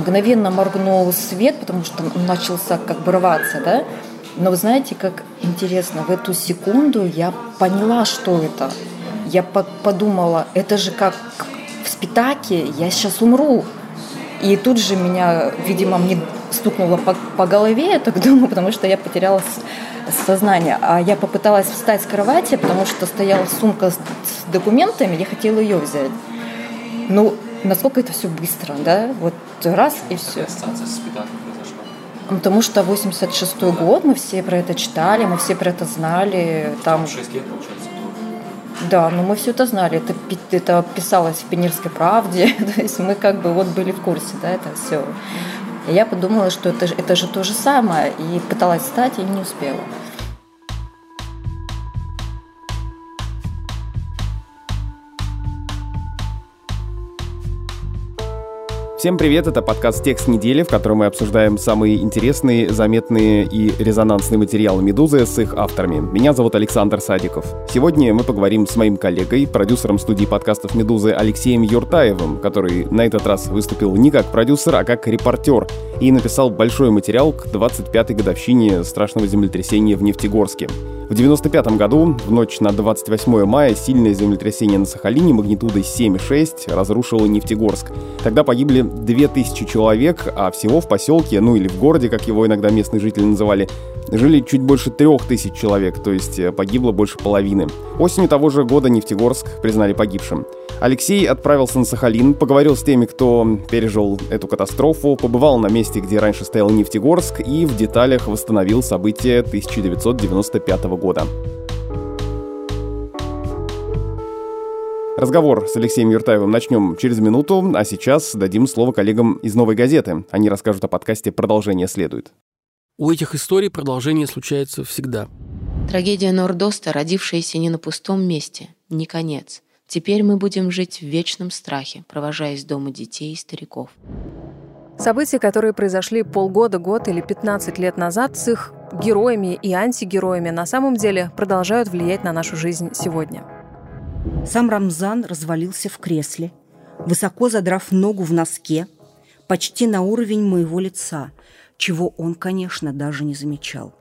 мгновенно моргнул свет, потому что он начался как бы рваться, да. Но вы знаете, как интересно, в эту секунду я поняла, что это. Я подумала, это же как в Спитаке, я сейчас умру. И тут же меня, видимо, мне стукнуло по, по голове, я так думаю, потому что я потеряла сознание. А я попыталась встать с кровати, потому что стояла сумка с, с документами, я хотела ее взять. Ну, насколько это все быстро, да? Вот раз и все. Потому что 86-й год, мы все про это читали, мы все про это знали. Там 6 лет, получается. Да, но мы все это знали. Это, это писалось в Пионерской правде. То есть мы как бы вот были в курсе, да, это все. И я подумала, что это, это же то же самое. И пыталась встать, и не успела. Всем привет, это подкаст «Текст недели», в котором мы обсуждаем самые интересные, заметные и резонансные материалы «Медузы» с их авторами. Меня зовут Александр Садиков. Сегодня мы поговорим с моим коллегой, продюсером студии подкастов «Медузы» Алексеем Юртаевым, который на этот раз выступил не как продюсер, а как репортер и написал большой материал к 25-й годовщине страшного землетрясения в Нефтегорске. В 1995 году, в ночь на 28 мая, сильное землетрясение на Сахалине магнитудой 7,6 разрушило Нефтегорск. Тогда погибли 2000 человек, а всего в поселке, ну или в городе, как его иногда местные жители называли, жили чуть больше 3000 человек, то есть э, погибло больше половины. Осенью того же года Нефтегорск признали погибшим. Алексей отправился на Сахалин, поговорил с теми, кто пережил эту катастрофу, побывал на месте, где раньше стоял Нефтегорск и в деталях восстановил события 1995 года. Разговор с Алексеем Юртаевым начнем через минуту, а сейчас дадим слово коллегам из «Новой газеты». Они расскажут о подкасте «Продолжение следует». У этих историй продолжение случается всегда. Трагедия Нордоста, родившаяся не на пустом месте, не конец. Теперь мы будем жить в вечном страхе, провожая из дома детей и стариков. События, которые произошли полгода, год или 15 лет назад с их героями и антигероями, на самом деле продолжают влиять на нашу жизнь сегодня. Сам Рамзан развалился в кресле, высоко задрав ногу в носке, почти на уровень моего лица, чего он, конечно, даже не замечал.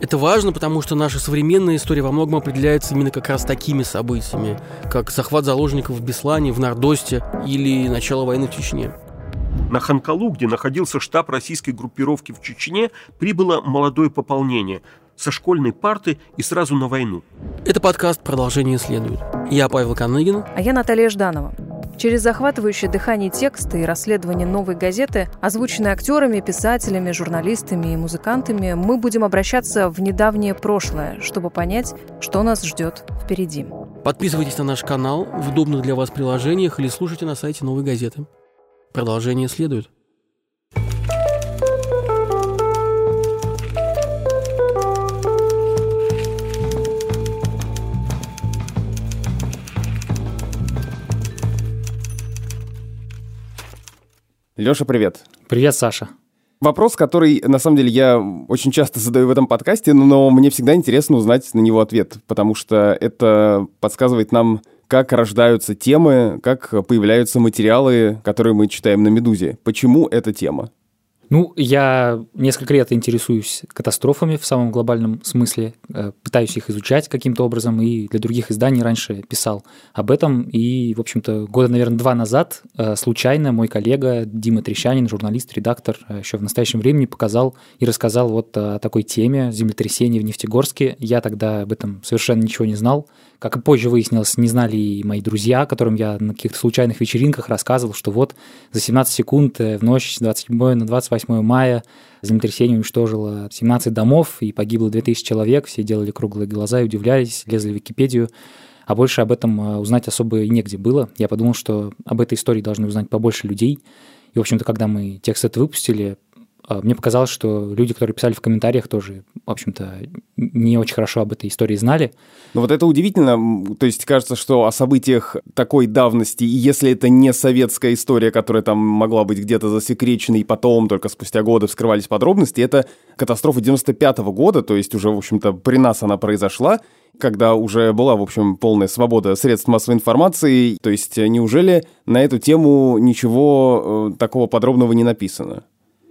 Это важно, потому что наша современная история во многом определяется именно как раз такими событиями, как захват заложников в Беслане, в Нордосте или начало войны в Чечне. На Ханкалу, где находился штаб российской группировки в Чечне, прибыло молодое пополнение со школьной парты и сразу на войну. Это подкаст «Продолжение следует». Я Павел Каныгин. А я Наталья Жданова. Через захватывающее дыхание текста и расследование новой газеты, озвученные актерами, писателями, журналистами и музыкантами, мы будем обращаться в недавнее прошлое, чтобы понять, что нас ждет впереди. Подписывайтесь на наш канал в удобных для вас приложениях или слушайте на сайте новой газеты. Продолжение следует. Леша, привет. Привет, Саша. Вопрос, который, на самом деле, я очень часто задаю в этом подкасте, но мне всегда интересно узнать на него ответ, потому что это подсказывает нам, как рождаются темы, как появляются материалы, которые мы читаем на «Медузе». Почему эта тема? Ну, я несколько лет интересуюсь катастрофами в самом глобальном смысле, э, пытаюсь их изучать каким-то образом, и для других изданий раньше писал об этом. И, в общем-то, года, наверное, два назад э, случайно мой коллега Дима Трещанин, журналист, редактор, э, еще в настоящем времени показал и рассказал вот о такой теме землетрясения в Нефтегорске. Я тогда об этом совершенно ничего не знал. Как и позже выяснилось, не знали и мои друзья, которым я на каких-то случайных вечеринках рассказывал, что вот за 17 секунд в ночь с 27 на 28 мая землетрясение уничтожило 17 домов и погибло 2000 человек. Все делали круглые глаза и удивлялись, лезли в Википедию. А больше об этом э, узнать особо и негде было. Я подумал, что об этой истории должны узнать побольше людей. И, в общем-то, когда мы текст это выпустили, мне показалось, что люди, которые писали в комментариях, тоже, в общем-то, не очень хорошо об этой истории знали. Но вот это удивительно. То есть кажется, что о событиях такой давности, если это не советская история, которая там могла быть где-то засекречена, и потом только спустя годы вскрывались подробности, это катастрофа 95 -го года, то есть уже, в общем-то, при нас она произошла, когда уже была, в общем, полная свобода средств массовой информации. То есть неужели на эту тему ничего э, такого подробного не написано?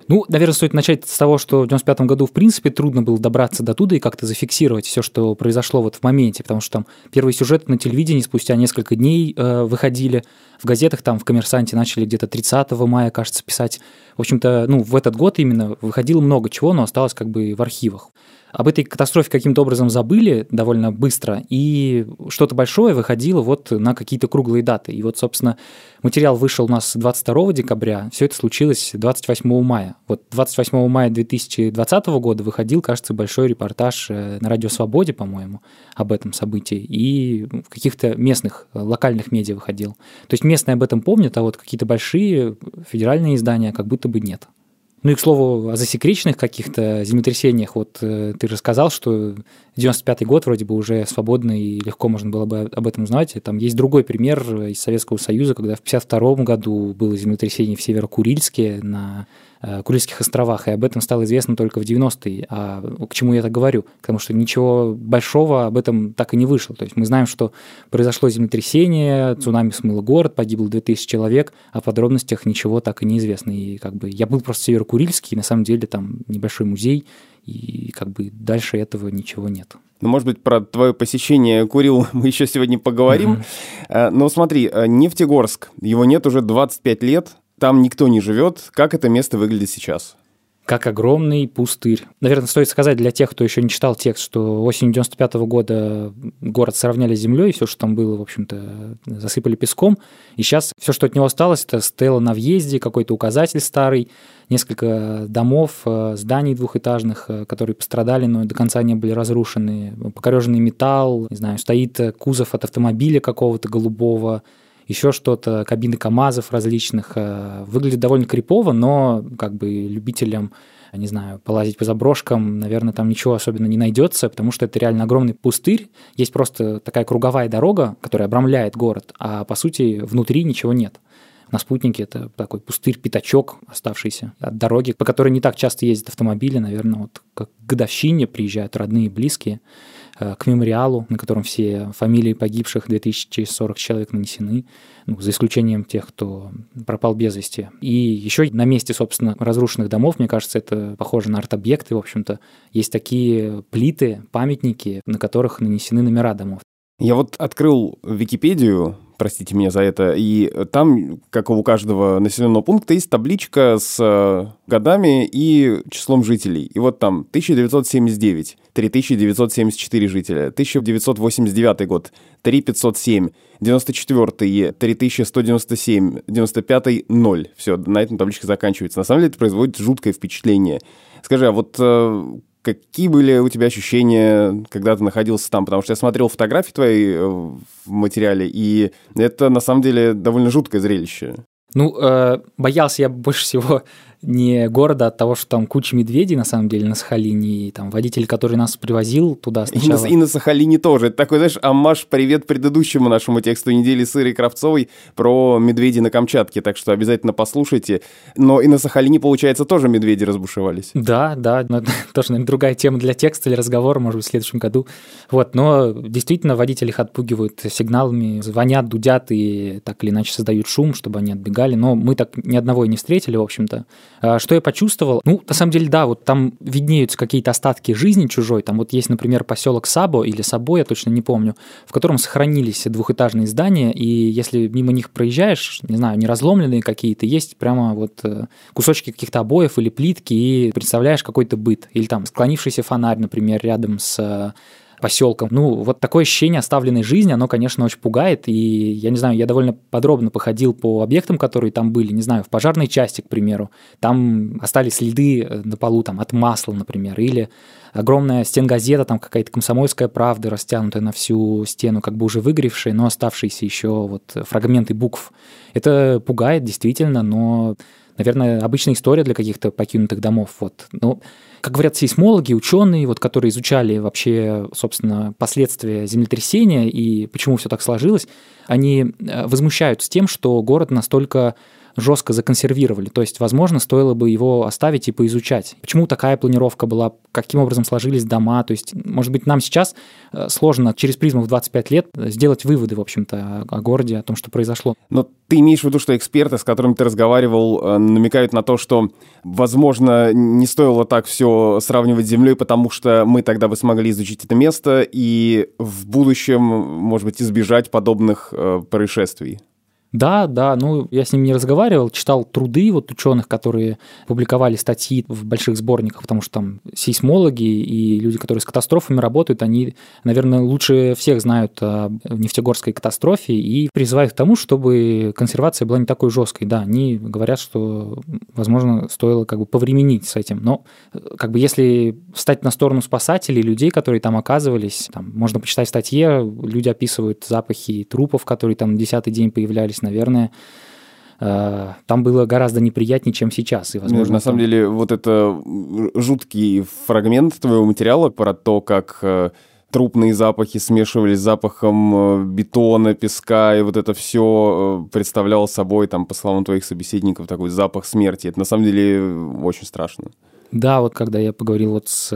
Ну, наверное, стоит начать с того, что в 95 году, в принципе, трудно было добраться до туда и как-то зафиксировать все, что произошло вот в моменте, потому что там первые сюжеты на телевидении спустя несколько дней э, выходили, в газетах там в «Коммерсанте» начали где-то 30 мая, кажется, писать. В общем-то, ну, в этот год именно выходило много чего, но осталось как бы в архивах об этой катастрофе каким-то образом забыли довольно быстро, и что-то большое выходило вот на какие-то круглые даты. И вот, собственно, материал вышел у нас 22 декабря, все это случилось 28 мая. Вот 28 мая 2020 года выходил, кажется, большой репортаж э, на Радио Свободе, по-моему, об этом событии, и в каких-то местных, э, локальных медиа выходил. То есть местные об этом помнят, а вот какие-то большие федеральные издания как будто бы нет. Ну и, к слову, о засекреченных каких-то землетрясениях. Вот э, ты рассказал, что 95-й год вроде бы уже свободно и легко можно было бы об этом узнать. Там есть другой пример из Советского Союза, когда в 52 году было землетрясение в Северо-Курильске на Курильских островах, и об этом стало известно только в 90-е. А к чему я это говорю? Потому что ничего большого об этом так и не вышло. То есть мы знаем, что произошло землетрясение, цунами смыло город, погибло 2000 человек, о подробностях ничего так и не известно. И как бы я был просто в Северо-Курильске, и на самом деле там небольшой музей, и как бы дальше этого ничего нет. Ну, может быть, про твое посещение Курил мы еще сегодня поговорим. Mm-hmm. Но смотри, э, Нефтегорск, его нет уже 25 лет, там никто не живет. Как это место выглядит сейчас? как огромный пустырь. Наверное, стоит сказать для тех, кто еще не читал текст, что осенью 95 -го года город сравняли с землей, все, что там было, в общем-то, засыпали песком. И сейчас все, что от него осталось, это стела на въезде, какой-то указатель старый, несколько домов, э, зданий двухэтажных, э, которые пострадали, но до конца не были разрушены. Покореженный металл, не знаю, стоит кузов от автомобиля какого-то голубого, еще что-то, кабины КАМАЗов различных. Э, выглядит довольно крипово, но как бы любителям не знаю, полазить по заброшкам, наверное, там ничего особенно не найдется, потому что это реально огромный пустырь. Есть просто такая круговая дорога, которая обрамляет город, а по сути внутри ничего нет. На спутнике это такой пустырь-пятачок оставшийся от дороги, по которой не так часто ездят автомобили, наверное, вот как к годовщине приезжают родные и близкие. Э, к мемориалу, на котором все фамилии погибших 2040 человек нанесены, ну, за исключением тех, кто пропал без вести. И еще на месте, собственно, разрушенных домов, мне кажется, это похоже на арт-объекты, в общем-то, есть такие плиты, памятники, на которых нанесены номера домов. Я вот открыл Википедию простите меня за это. И там, как у каждого населенного пункта, есть табличка с э, годами и числом жителей. И вот там 1979, 3974 жителя, 1989 год, 3507, 94 3197, 95 0. Все, на этом табличка заканчивается. На самом деле это производит жуткое впечатление. Скажи, а вот э, Какие были у тебя ощущения, когда ты находился там? Потому что я смотрел фотографии твои э, в материале, и это на самом деле довольно жуткое зрелище. Ну, э, боялся я больше всего не города от того, что там куча медведей на самом деле на Сахалине, и там водитель, который нас привозил туда сначала. И на, и на Сахалине тоже. Это такой, знаешь, амаш привет предыдущему нашему тексту недели с Ирой Кравцовой про медведей на Камчатке, так что обязательно послушайте. Но и на Сахалине, получается, тоже медведи разбушевались. Да, да, но это тоже, наверное, другая тема для текста или разговора, может быть, в следующем году. Вот, но действительно водители их отпугивают сигналами, звонят, дудят и так или иначе создают шум, чтобы они отбегали. Но мы так ни одного и не встретили, в общем-то. А, что я почувствовал? Ну, на самом деле, да, вот там виднеются какие-то остатки жизни чужой. Там вот есть, например, поселок Сабо или Сабо, я точно не помню, в котором сохранились двухэтажные здания, и если мимо них проезжаешь, не знаю, не разломленные какие-то, есть прямо вот э, кусочки каких-то обоев или плитки, и представляешь какой-то быт. Или там склонившийся фонарь, например, рядом с поселкам. Ну, вот такое ощущение оставленной жизни, оно, конечно, очень пугает. И я не знаю, я довольно подробно походил по объектам, которые там были, не знаю, в пожарной части, к примеру. Там остались следы э, на полу там, от масла, например, или огромная стенгазета, там какая-то комсомольская правда, растянутая на всю стену, как бы уже выгоревшая, но оставшиеся еще вот фрагменты букв. Это пугает, действительно, но, наверное, обычная история для каких-то покинутых домов. Вот. Ну, как говорят сейсмологи, ученые, вот, которые изучали вообще, собственно, последствия землетрясения и почему все так сложилось, они э, возмущаются тем, что город настолько жестко законсервировали. То есть, возможно, стоило бы его оставить и поизучать. Почему такая планировка была, каким образом сложились дома. То есть, может быть, нам сейчас э, сложно через призму в 25 лет сделать выводы, в общем-то, о городе, о том, что произошло. Но ты имеешь в виду, что эксперты, с которыми ты разговаривал, э, намекают на то, что, возможно, не стоило так все сравнивать с Землей, потому что мы тогда бы смогли изучить это место и в будущем, может быть, избежать подобных э, происшествий? Да, да, ну я с ним не разговаривал, читал труды вот ученых, которые публиковали статьи в больших сборниках, потому что там сейсмологи и люди, которые с катастрофами работают, они, наверное, лучше всех знают о нефтегорской катастрофе и призывают к тому, чтобы консервация была не такой жесткой. Да, они говорят, что, возможно, стоило как бы повременить с этим, но как бы если встать на сторону спасателей, людей, которые там оказывались, там, можно почитать в статье, люди описывают запахи трупов, которые там десятый день появлялись наверное, э, там было гораздо неприятнее, чем сейчас. И, возможно, на самом там... деле, вот это жуткий фрагмент твоего материала про то, как э, трупные запахи смешивались с запахом э, бетона, песка, и вот это все представляло собой, там, по словам твоих собеседников, такой запах смерти. Это на самом деле очень страшно. Да, вот когда я поговорил вот с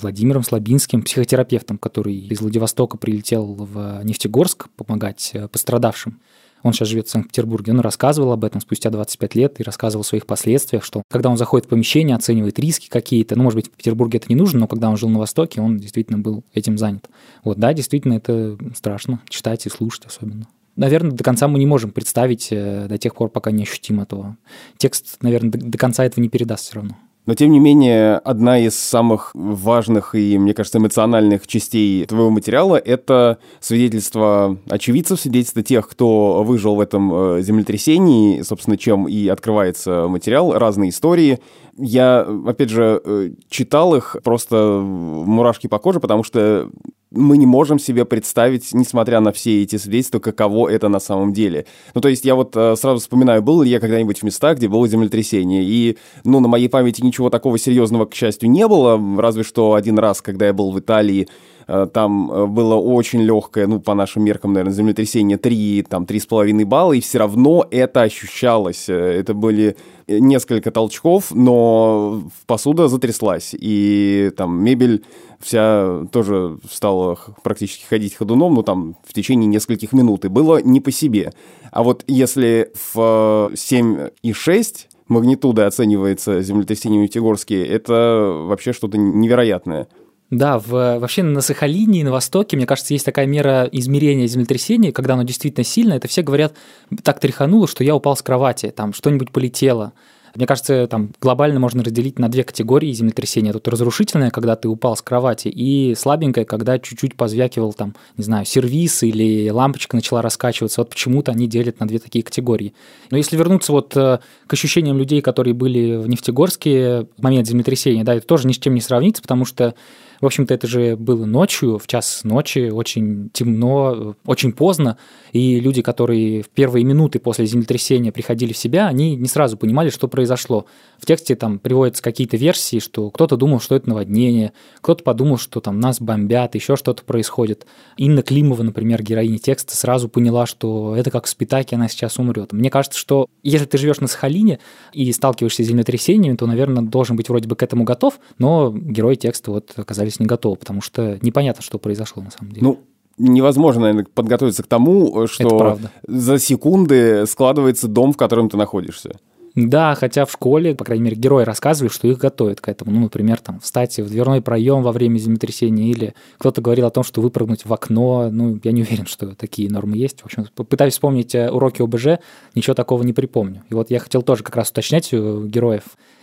Владимиром Слабинским, психотерапевтом, который из Владивостока прилетел в Нефтегорск помогать пострадавшим, он сейчас живет в Санкт-Петербурге, он рассказывал об этом спустя 25 лет и рассказывал о своих последствиях, что когда он заходит в помещение, оценивает риски какие-то, ну, может быть, в Петербурге это не нужно, но когда он жил на Востоке, он действительно был этим занят. Вот, да, действительно, это страшно читать и слушать особенно. Наверное, до конца мы не можем представить э, до тех пор, пока не ощутим этого. Текст, наверное, до конца этого не передаст все равно. Но, тем не менее, одна из самых важных и, мне кажется, эмоциональных частей твоего материала — это свидетельство очевидцев, свидетельство тех, кто выжил в этом э, землетрясении, собственно, чем и открывается материал, разные истории. Я, опять же, э, читал их, просто мурашки по коже, потому что мы не можем себе представить, несмотря на все эти свидетельства, каково это на самом деле. Ну, то есть я вот э, сразу вспоминаю, был ли я когда-нибудь в местах, где было землетрясение, и, ну, на моей памяти ничего такого серьезного, к счастью, не было, разве что один раз, когда я был в Италии, там э, было очень легкое, ну, по нашим меркам, наверное, землетрясение 3, там, 3,5 балла, и все равно это ощущалось. Это были несколько толчков, но посуда затряслась, и там мебель вся тоже стала практически ходить ходуном, ну там в течение нескольких минут, и было не по себе. А вот если в 7,6 магнитуда оценивается землетрясением Нефтегорске, это вообще что-то невероятное. Да, в, вообще на Сахалине и на Востоке, мне кажется, есть такая мера измерения землетрясения, когда оно действительно сильно, это все говорят, так тряхануло, что я упал с кровати, там что-нибудь полетело. Мне кажется, там глобально можно разделить на две категории землетрясения. Тут разрушительное, когда ты упал с кровати, и слабенькое, когда чуть-чуть позвякивал там, не знаю, сервис или лампочка начала раскачиваться. Вот почему-то они делят на две такие категории. Но если вернуться вот э, к ощущениям людей, которые были в Нефтегорске в момент землетрясения, да, это тоже ни с чем не сравнится, потому что в общем-то, это же было ночью, в час ночи, очень темно, очень поздно, и люди, которые в первые минуты после землетрясения приходили в себя, они не сразу понимали, что произошло. В тексте там приводятся какие-то версии, что кто-то думал, что это наводнение, кто-то подумал, что там нас бомбят, еще что-то происходит. Инна Климова, например, героиня текста, сразу поняла, что это как в Спитаке, она сейчас умрет. Мне кажется, что если ты живешь на Сахалине и сталкиваешься с землетрясениями, то, наверное, должен быть вроде бы к этому готов, но герои текста вот оказались не готовы, потому что непонятно, что произошло на самом деле. Ну, невозможно, наверное, подготовиться к тому, что за секунды складывается дом, в котором ты находишься. Да, хотя в школе, по крайней мере, герои рассказывали, что их готовят к этому. Ну, например, там, встать в дверной проем во время землетрясения, или кто-то говорил о том, что выпрыгнуть в окно. Ну, я не уверен, что такие нормы есть. В общем, пытаюсь вспомнить э, уроки ОБЖ, ничего такого не припомню. И вот я хотел тоже как раз уточнять у героев,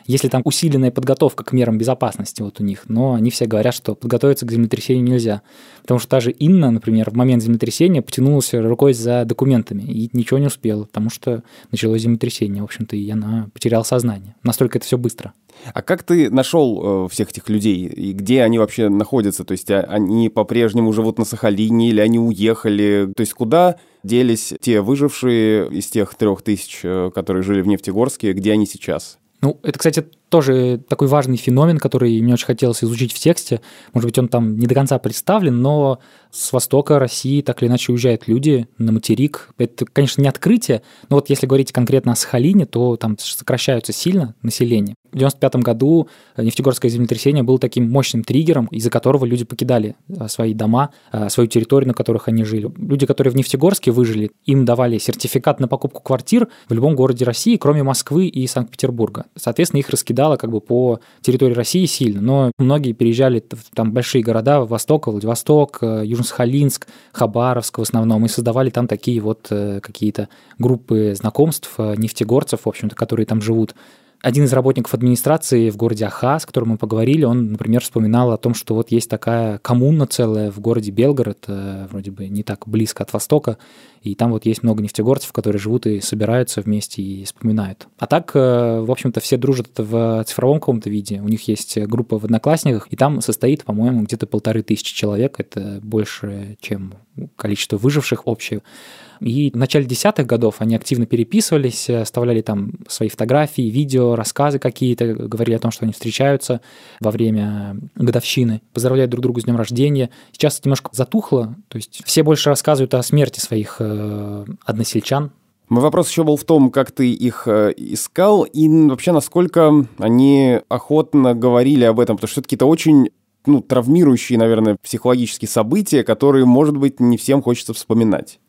если там усиленная подготовка к мерам безопасности вот у них, но они все говорят, что подготовиться к землетрясению нельзя. Потому что та же Инна, например, в момент землетрясения потянулась рукой за документами и ничего не успела, потому что началось землетрясение, в общем-то, и она потеряла сознание. Настолько это все быстро. А как ты нашел э, всех этих людей и где они вообще находятся? То есть а, они по-прежнему живут на Сахалине или они уехали? То есть куда делись те выжившие из тех трех тысяч, э, которые жили в Нефтегорске, где они сейчас? Ну, это, кстати, тоже такой важный феномен, который мне очень хотелось изучить в тексте. Может быть, он там не до конца представлен, но с востока России так или иначе уезжают люди на материк. Это, конечно, не открытие, но вот если говорить конкретно о Сахалине, то там сокращаются сильно население. В 1995 году нефтегорское землетрясение было таким мощным триггером, из-за которого люди покидали а, свои дома, а, свою территорию, на которых они жили. Люди, которые в Нефтегорске выжили, им давали сертификат на покупку квартир в любом городе России, кроме Москвы и Санкт-Петербурга. Соответственно, их раскидало как бы по территории России сильно, но многие переезжали там большие города, Восток, Владивосток, э, Южно-Сахалинск, Хабаровск в основном, и создавали там такие вот э, какие-то группы знакомств, э, нефтегорцев, в общем-то, которые там живут. Один из работников администрации в городе Аха, с которым мы поговорили, он, например, вспоминал о том, что вот есть такая коммуна целая в городе Белгород, э, вроде бы не так близко от Востока, и там вот есть много нефтегорцев, которые живут и собираются вместе и вспоминают. А так, э, в общем-то, все дружат в цифровом каком-то виде. У них есть группа в Одноклассниках, и там состоит, по-моему, где-то полторы тысячи человек. Это больше, чем количество выживших общее. И в начале десятых годов они активно переписывались, оставляли там свои фотографии, видео, рассказы какие-то, говорили о том, что они встречаются во время годовщины, поздравляют друг друга с днем рождения. Сейчас это немножко затухло, то есть все больше рассказывают о смерти своих э, односельчан, мой вопрос еще был в том, как ты их э, искал и вообще насколько они охотно говорили об этом, потому что это какие-то очень ну, травмирующие, наверное, психологические события, которые, может быть, не всем хочется вспоминать.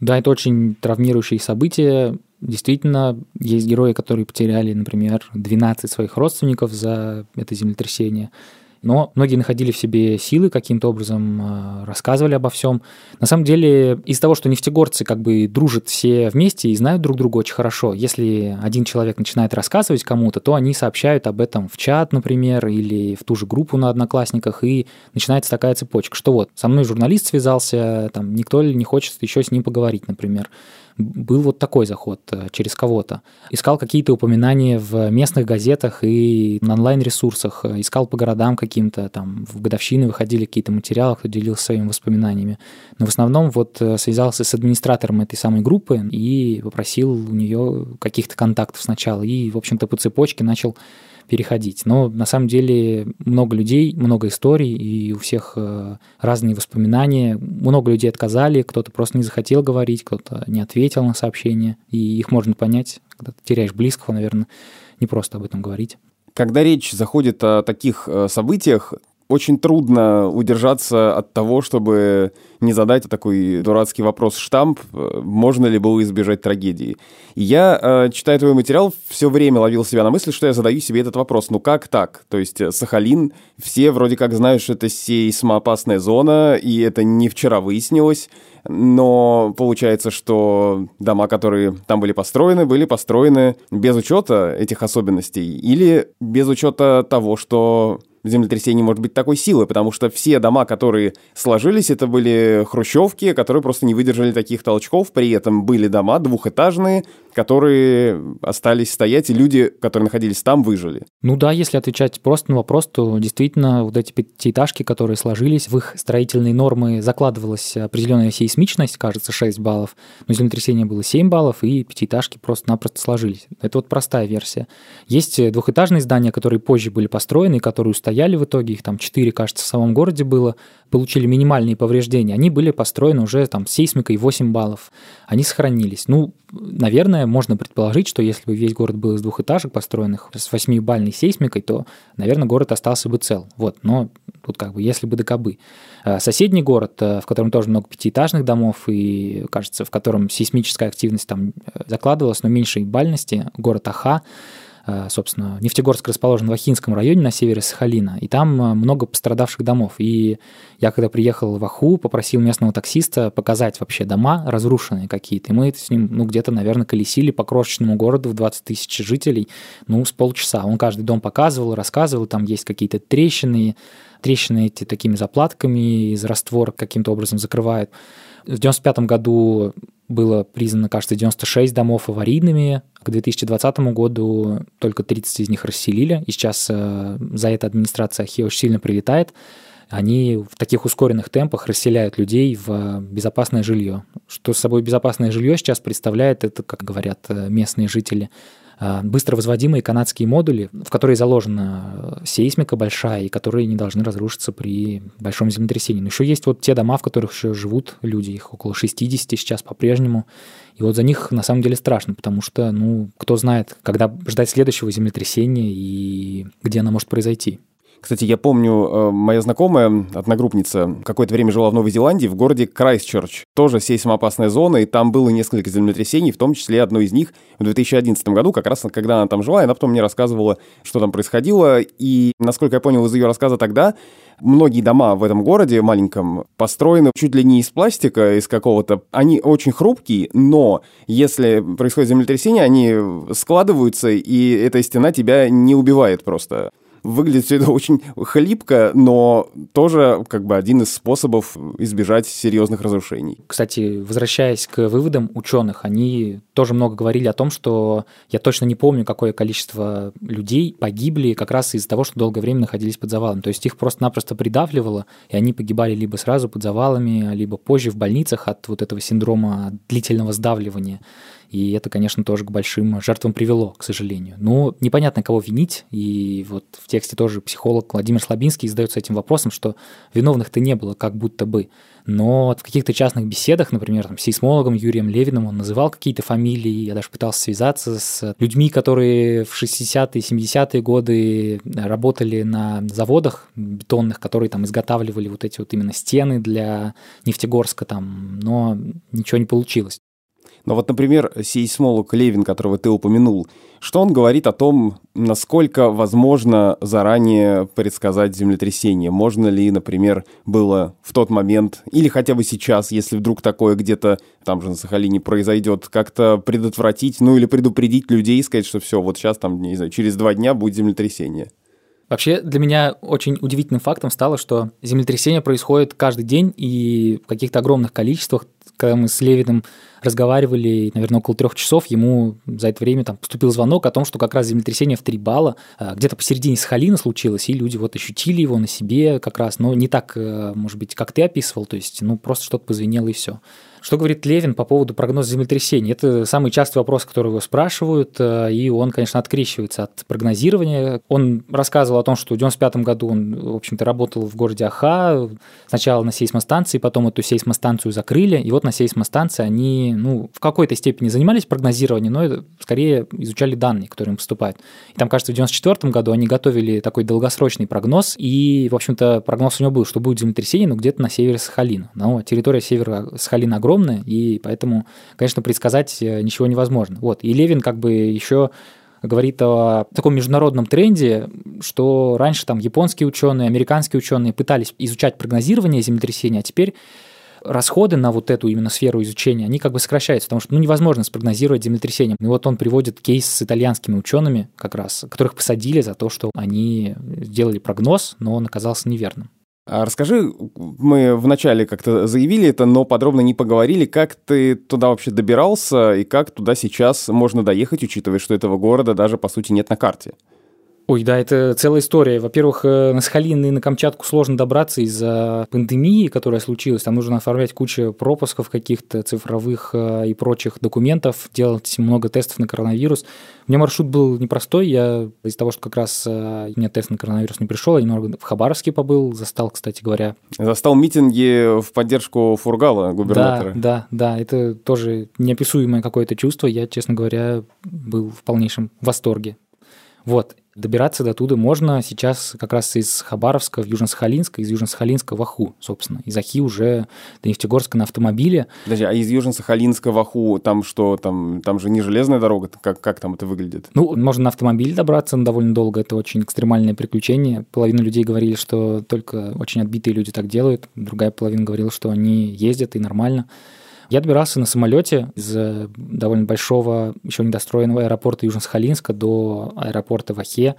Да, это очень травмирующие события. Действительно, есть герои, которые потеряли, например, 12 своих родственников за это землетрясение но многие находили в себе силы каким-то образом, э, рассказывали обо всем. На самом деле, из того, что нефтегорцы как бы дружат все вместе и знают друг друга очень хорошо, если один человек начинает рассказывать кому-то, то они сообщают об этом в чат, например, или в ту же группу на Одноклассниках, и начинается такая цепочка, что вот, со мной журналист связался, там, никто ли не хочет еще с ним поговорить, например был вот такой заход э, через кого-то. Искал какие-то упоминания в местных газетах и на онлайн-ресурсах, э, искал по городам каким-то, там в годовщины выходили какие-то материалы, кто делился своими воспоминаниями. Но в основном вот э, связался с администратором этой самой группы и попросил у нее каких-то контактов сначала. И, в общем-то, по цепочке начал переходить. Но на самом деле много людей, много историй, и у всех э, разные воспоминания. Много людей отказали, кто-то просто не захотел говорить, кто-то не ответил на сообщение. И их можно понять, когда ты теряешь близкого, наверное, не просто об этом говорить. Когда речь заходит о таких э, событиях, очень трудно удержаться от того, чтобы не задать такой дурацкий вопрос штамп, э, можно ли было избежать трагедии. Я, э, читая твой материал, все время ловил себя на мысли, что я задаю себе этот вопрос. Ну как так? То есть э, Сахалин, все вроде как знают, что это сейсмоопасная зона, и это не вчера выяснилось, но получается, что дома, которые там были построены, были построены без учета этих особенностей или без учета того, что землетрясение может быть такой силы, потому что все дома, которые сложились, это были хрущевки, которые просто не выдержали таких толчков, при этом были дома двухэтажные, которые остались стоять, и люди, которые находились там, выжили. Ну да, если отвечать просто на вопрос, то действительно вот эти пятиэтажки, которые сложились, в их строительные нормы закладывалась определенная сейсмичность, кажется, 6 баллов, но землетрясение было 7 баллов, и пятиэтажки просто-напросто сложились. Это вот простая версия. Есть двухэтажные здания, которые позже были построены, которые устояли в итоге, их там 4, кажется, в самом городе было, получили минимальные повреждения, они были построены уже там сейсмикой 8 баллов. Они сохранились. Ну, наверное, можно предположить, что если бы весь город был из двухэтажек построенных с восьмибальной сейсмикой, то, наверное, город остался бы цел. Вот, но тут как бы если бы да кабы. А соседний город, э, в котором тоже много пятиэтажных домов и, кажется, в котором сейсмическая активность там э, закладывалась, но меньшей бальности, город Аха, собственно, Нефтегорск расположен в Ахинском районе на севере Сахалина, и там э, много пострадавших домов. И я, когда приехал в Аху, попросил местного таксиста показать вообще дома разрушенные какие-то. И мы с ним, ну, где-то, наверное, колесили по крошечному городу в 20 тысяч жителей, ну, с полчаса. Он каждый дом показывал, рассказывал, там есть какие-то трещины, трещины эти такими заплатками из раствора каким-то образом закрывают. В 95 году было признано, кажется, 96 домов аварийными. К 2020 году только 30 из них расселили. И сейчас э, за это администрация Ахи очень сильно прилетает. Они в таких ускоренных темпах расселяют людей в безопасное жилье. Что собой безопасное жилье сейчас представляет, это, как говорят э, местные жители, быстро возводимые канадские модули, в которые заложена сейсмика большая и которые не должны разрушиться при большом землетрясении. Но еще есть вот те дома, в которых еще живут люди, их около 60 сейчас по-прежнему. И вот за них на самом деле страшно, потому что, ну, кто знает, когда ждать следующего землетрясения и где оно может произойти. Кстати, я помню, э, моя знакомая, одногруппница, какое-то время жила в Новой Зеландии, в городе Крайстчерч. Тоже сейсмоопасная зона, и там было несколько землетрясений, в том числе одно из них в 2011 году, как раз когда она там жила, и она потом мне рассказывала, что там происходило. И, насколько я понял из ее рассказа тогда, многие дома в этом городе маленьком построены чуть ли не из пластика, из какого-то. Они очень хрупкие, но если происходит землетрясение, они складываются, и эта стена тебя не убивает просто. Выглядит все это очень хлипко, но тоже как бы один из способов избежать серьезных разрушений. Кстати, возвращаясь к выводам ученых, они тоже много говорили о том, что я точно не помню, какое количество людей погибли как раз из-за того, что долгое время находились под завалом. То есть их просто-напросто придавливало, и они погибали либо сразу под завалами, либо позже в больницах от вот этого синдрома длительного сдавливания. И это, конечно, тоже к большим жертвам привело, к сожалению. Но непонятно, кого винить. И вот в тексте тоже психолог Владимир Слабинский задается этим вопросом, что виновных-то не было, как будто бы. Но в каких-то частных беседах, например, там, с сейсмологом Юрием Левиным, он называл какие-то фамилии, я даже пытался связаться с людьми, которые в 60-е, 70-е годы работали на заводах бетонных, которые там изготавливали вот эти вот именно стены для Нефтегорска там, но ничего не получилось. Но вот, например, сейсмолог Левин, которого ты упомянул, что он говорит о том, насколько возможно заранее предсказать землетрясение? Можно ли, например, было в тот момент, или хотя бы сейчас, если вдруг такое где-то там же на Сахалине произойдет, как-то предотвратить, ну или предупредить людей и сказать, что все, вот сейчас там, не знаю, через два дня будет землетрясение? Вообще для меня очень удивительным фактом стало, что землетрясение происходит каждый день и в каких-то огромных количествах. Когда мы с Левиным разговаривали, наверное, около трех часов, ему за это время там поступил звонок о том, что как раз землетрясение в 3 балла а, где-то посередине Сахалина случилось, и люди вот ощутили его на себе как раз, но не так, э, может быть, как ты описывал, то есть, ну, просто что-то позвенело и все. Что говорит Левин по поводу прогноза землетрясений? Это самый частый вопрос, который его спрашивают, э, и он, конечно, открещивается от прогнозирования. Он рассказывал о том, что в 95 году он, в общем-то, работал в городе Аха, сначала на сейсмостанции, потом эту сейсмостанцию закрыли, и вот на сейсмостанции они, ну, в какой-то степени занимались прогнозированием, но это скорее изучали данные, которые им поступают. И там, кажется, в 94 году они готовили такой долгосрочный прогноз, и, в общем-то, прогноз у него был, что будет землетрясение, но где-то на севере Сахалина. Но территория севера Сахалина огромная, огромная, и поэтому, конечно, предсказать э, ничего невозможно. Вот. И Левин как бы еще говорит о таком международном тренде, что раньше там японские ученые, американские ученые пытались изучать прогнозирование землетрясения, а теперь расходы на вот эту именно сферу изучения, они как бы сокращаются, потому что ну, невозможно спрогнозировать землетрясение. И вот он приводит кейс с итальянскими учеными как раз, которых посадили за то, что они сделали прогноз, но он оказался неверным. А расскажи, мы вначале как-то заявили это, но подробно не поговорили, как ты туда вообще добирался и как туда сейчас можно доехать, учитывая, что этого города даже, по сути, нет на карте. Ой, да, это целая история. Во-первых, э, на Сахалин и на Камчатку сложно добраться из-за пандемии, которая случилась. Там нужно оформлять кучу пропусков каких-то цифровых э, и прочих документов, делать много тестов на коронавирус. У меня маршрут был непростой. Я из-за того, что как раз э, меня тест на коронавирус не пришел, я немного в Хабаровске побыл, застал, кстати говоря. Застал митинги в поддержку Фургала, губернатора. Да, да, да. Это тоже неописуемое какое-то чувство. Я, честно говоря, был в полнейшем восторге. Вот. Добираться до туда можно сейчас как раз из Хабаровска в Южно-Сахалинск, из Южно-Сахалинска в Аху, собственно. Из Ахи уже до Нефтегорска на автомобиле. Подожди, а из Южно-Сахалинска в Аху там что? Там, там же не железная дорога? Как, как там это выглядит? Ну, можно на автомобиле добраться но довольно долго. Это очень экстремальное приключение. Половина людей говорили, что только очень отбитые люди так делают. Другая половина говорила, что они ездят и нормально. Я добирался на самолете из э, довольно большого, еще недостроенного аэропорта Южно-Сахалинска до аэропорта в Ахе.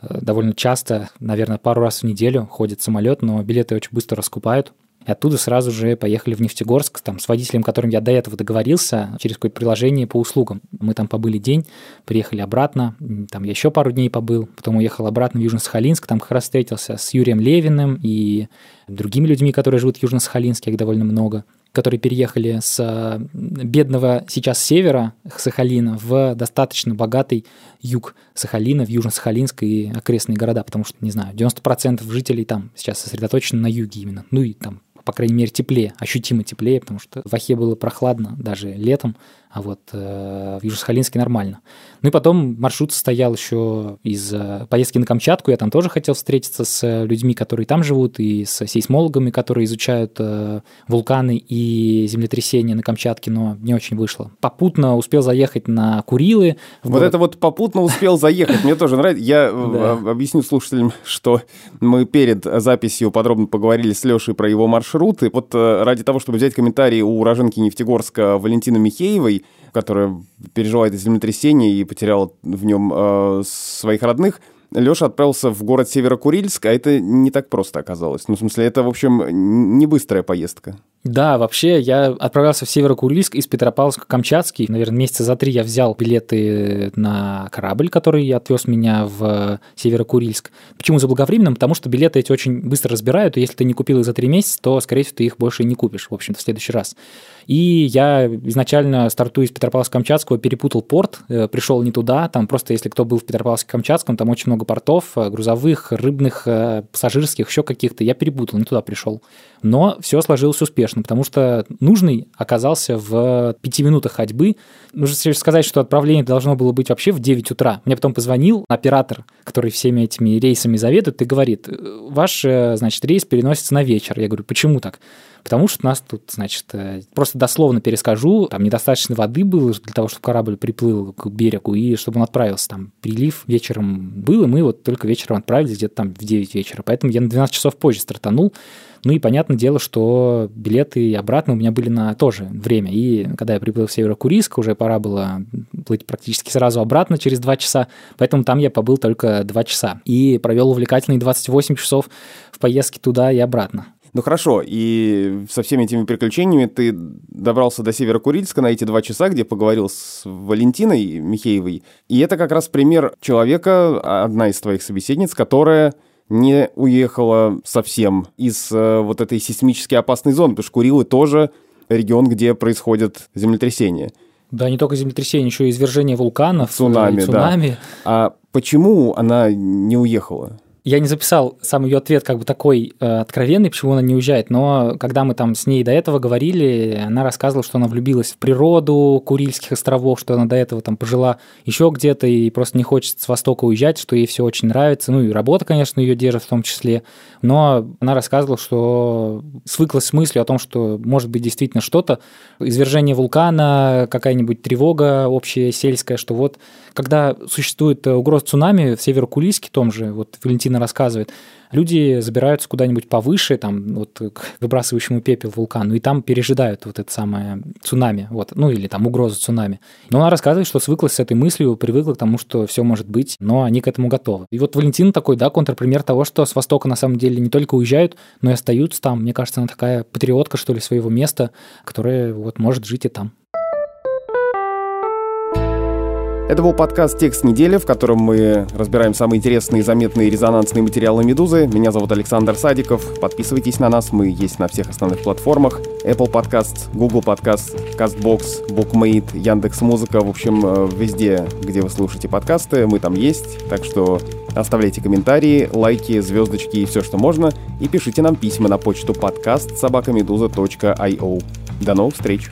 Э, довольно часто, наверное, пару раз в неделю ходит самолет, но билеты очень быстро раскупают. И оттуда сразу же поехали в Нефтегорск, там, с водителем, которым я до этого договорился, через какое-то приложение по услугам. Мы там побыли день, приехали обратно, там я еще пару дней побыл, потом уехал обратно в Южно-Сахалинск, там как раз встретился с Юрием Левиным и другими людьми, которые живут в Южно-Сахалинске, их довольно много. Которые переехали с э, бедного сейчас севера Сахалина в достаточно богатый юг Сахалина, в Южно-Сахалинск и окрестные города, потому что, не знаю, 90% жителей там сейчас сосредоточены на юге именно. Ну и там по крайней мере, теплее, ощутимо теплее, потому что в Ахе было прохладно даже летом, а вот э, в Южно-Сахалинске нормально. Ну и потом маршрут состоял еще из э, поездки на Камчатку. Я там тоже хотел встретиться с людьми, которые там живут, и с сейсмологами, которые изучают э, вулканы и землетрясения на Камчатке, но не очень вышло. Попутно успел заехать на Курилы. Вот город. это вот попутно успел заехать. Мне тоже нравится. Я э, объясню слушателям, что мы перед записью подробно поговорили с Лешей про его маршрут. И вот э, ради того, чтобы взять комментарии у уроженки Нефтегорска Валентины Михеевой, которая пережила это землетрясение и потеряла в нем э, своих родных, Леша отправился в город Северокурильск, а это не так просто оказалось. Ну, в смысле, это, в общем, не быстрая поездка. Да, вообще я отправлялся в Северокурильск из Петропавловска-Камчатский. Наверное, месяца за три я взял билеты на корабль, который отвез меня в Северокурильск. Почему заблаговременно? Потому что билеты эти очень быстро разбирают, и если ты не купил их за три месяца, то, скорее всего, ты их больше не купишь, в общем-то, в следующий раз. И я изначально, стартуя из Петропавловска-Камчатского, перепутал порт, э, пришел не туда, там просто, если кто был в Петропавловске-Камчатском, там очень много портов, э, грузовых, рыбных, э, пассажирских, еще каких-то, я перепутал, не туда пришел. Но все сложилось успешно, потому что нужный оказался в пяти минутах ходьбы. Нужно сказать, что отправление должно было быть вообще в 9 утра. Мне потом позвонил оператор, который всеми этими рейсами заведует, и говорит, ваш, значит, рейс переносится на вечер. Я говорю, почему так? Потому что нас тут, значит, э, просто дословно перескажу, там недостаточно воды было для того, чтобы корабль приплыл к берегу, и чтобы он отправился. Там прилив вечером был, и мы вот только вечером отправились, где-то там в 9 вечера. Поэтому я на 12 часов позже стартанул. Ну и понятное дело, что билеты обратно у меня были на тоже время. И когда я приплыл в Северо-Курильск, уже пора было плыть практически сразу обратно через 2 часа, поэтому там я побыл только 2 часа. И провел увлекательные 28 часов в поездке туда и обратно. Ну хорошо, и со всеми этими приключениями ты добрался до Северо-Курильска на эти два часа, где поговорил с Валентиной Михеевой. И это как раз пример человека, одна из твоих собеседниц, которая не уехала совсем из э, вот этой сейсмически опасной зоны, потому что Курилы тоже регион, где происходят землетрясения. Да, не только землетрясения, еще и извержение вулканов, цунами. цунами. Да. А почему она не уехала? Я не записал сам ее ответ как бы такой э, откровенный, почему она не уезжает, но когда мы там с ней до этого говорили, она рассказывала, что она влюбилась в природу Курильских островов, что она до этого там пожила еще где-то и просто не хочет с Востока уезжать, что ей все очень нравится. Ну и работа, конечно, ее держит в том числе. Но она рассказывала, что свыклась с мыслью о том, что может быть действительно что-то, извержение вулкана, какая-нибудь тревога общая сельская, что вот когда существует угроза цунами в Северокурильске том же, вот Валентина Кристина рассказывает, люди забираются куда-нибудь повыше, там, вот к выбрасывающему пепел вулкану, и там пережидают вот это самое цунами, вот, ну или там угрозу цунами. Но она рассказывает, что свыклась с этой мыслью, привыкла к тому, что все может быть, но они к этому готовы. И вот Валентин такой, да, контрпример того, что с Востока на самом деле не только уезжают, но и остаются там. Мне кажется, она такая патриотка, что ли, своего места, которая вот может жить и там. Это был подкаст «Текст недели», в котором мы разбираем самые интересные, заметные резонансные материалы «Медузы». Меня зовут Александр Садиков. Подписывайтесь на нас, мы есть на всех основных платформах. Apple Podcast, Google Podcast, CastBox, BookMate, Яндекс.Музыка. В общем, э, везде, где вы слушаете подкасты, мы там есть. Так что оставляйте комментарии, лайки, звездочки и все, что можно. И пишите нам письма на почту подкаст собакамедуза.io. До новых встреч!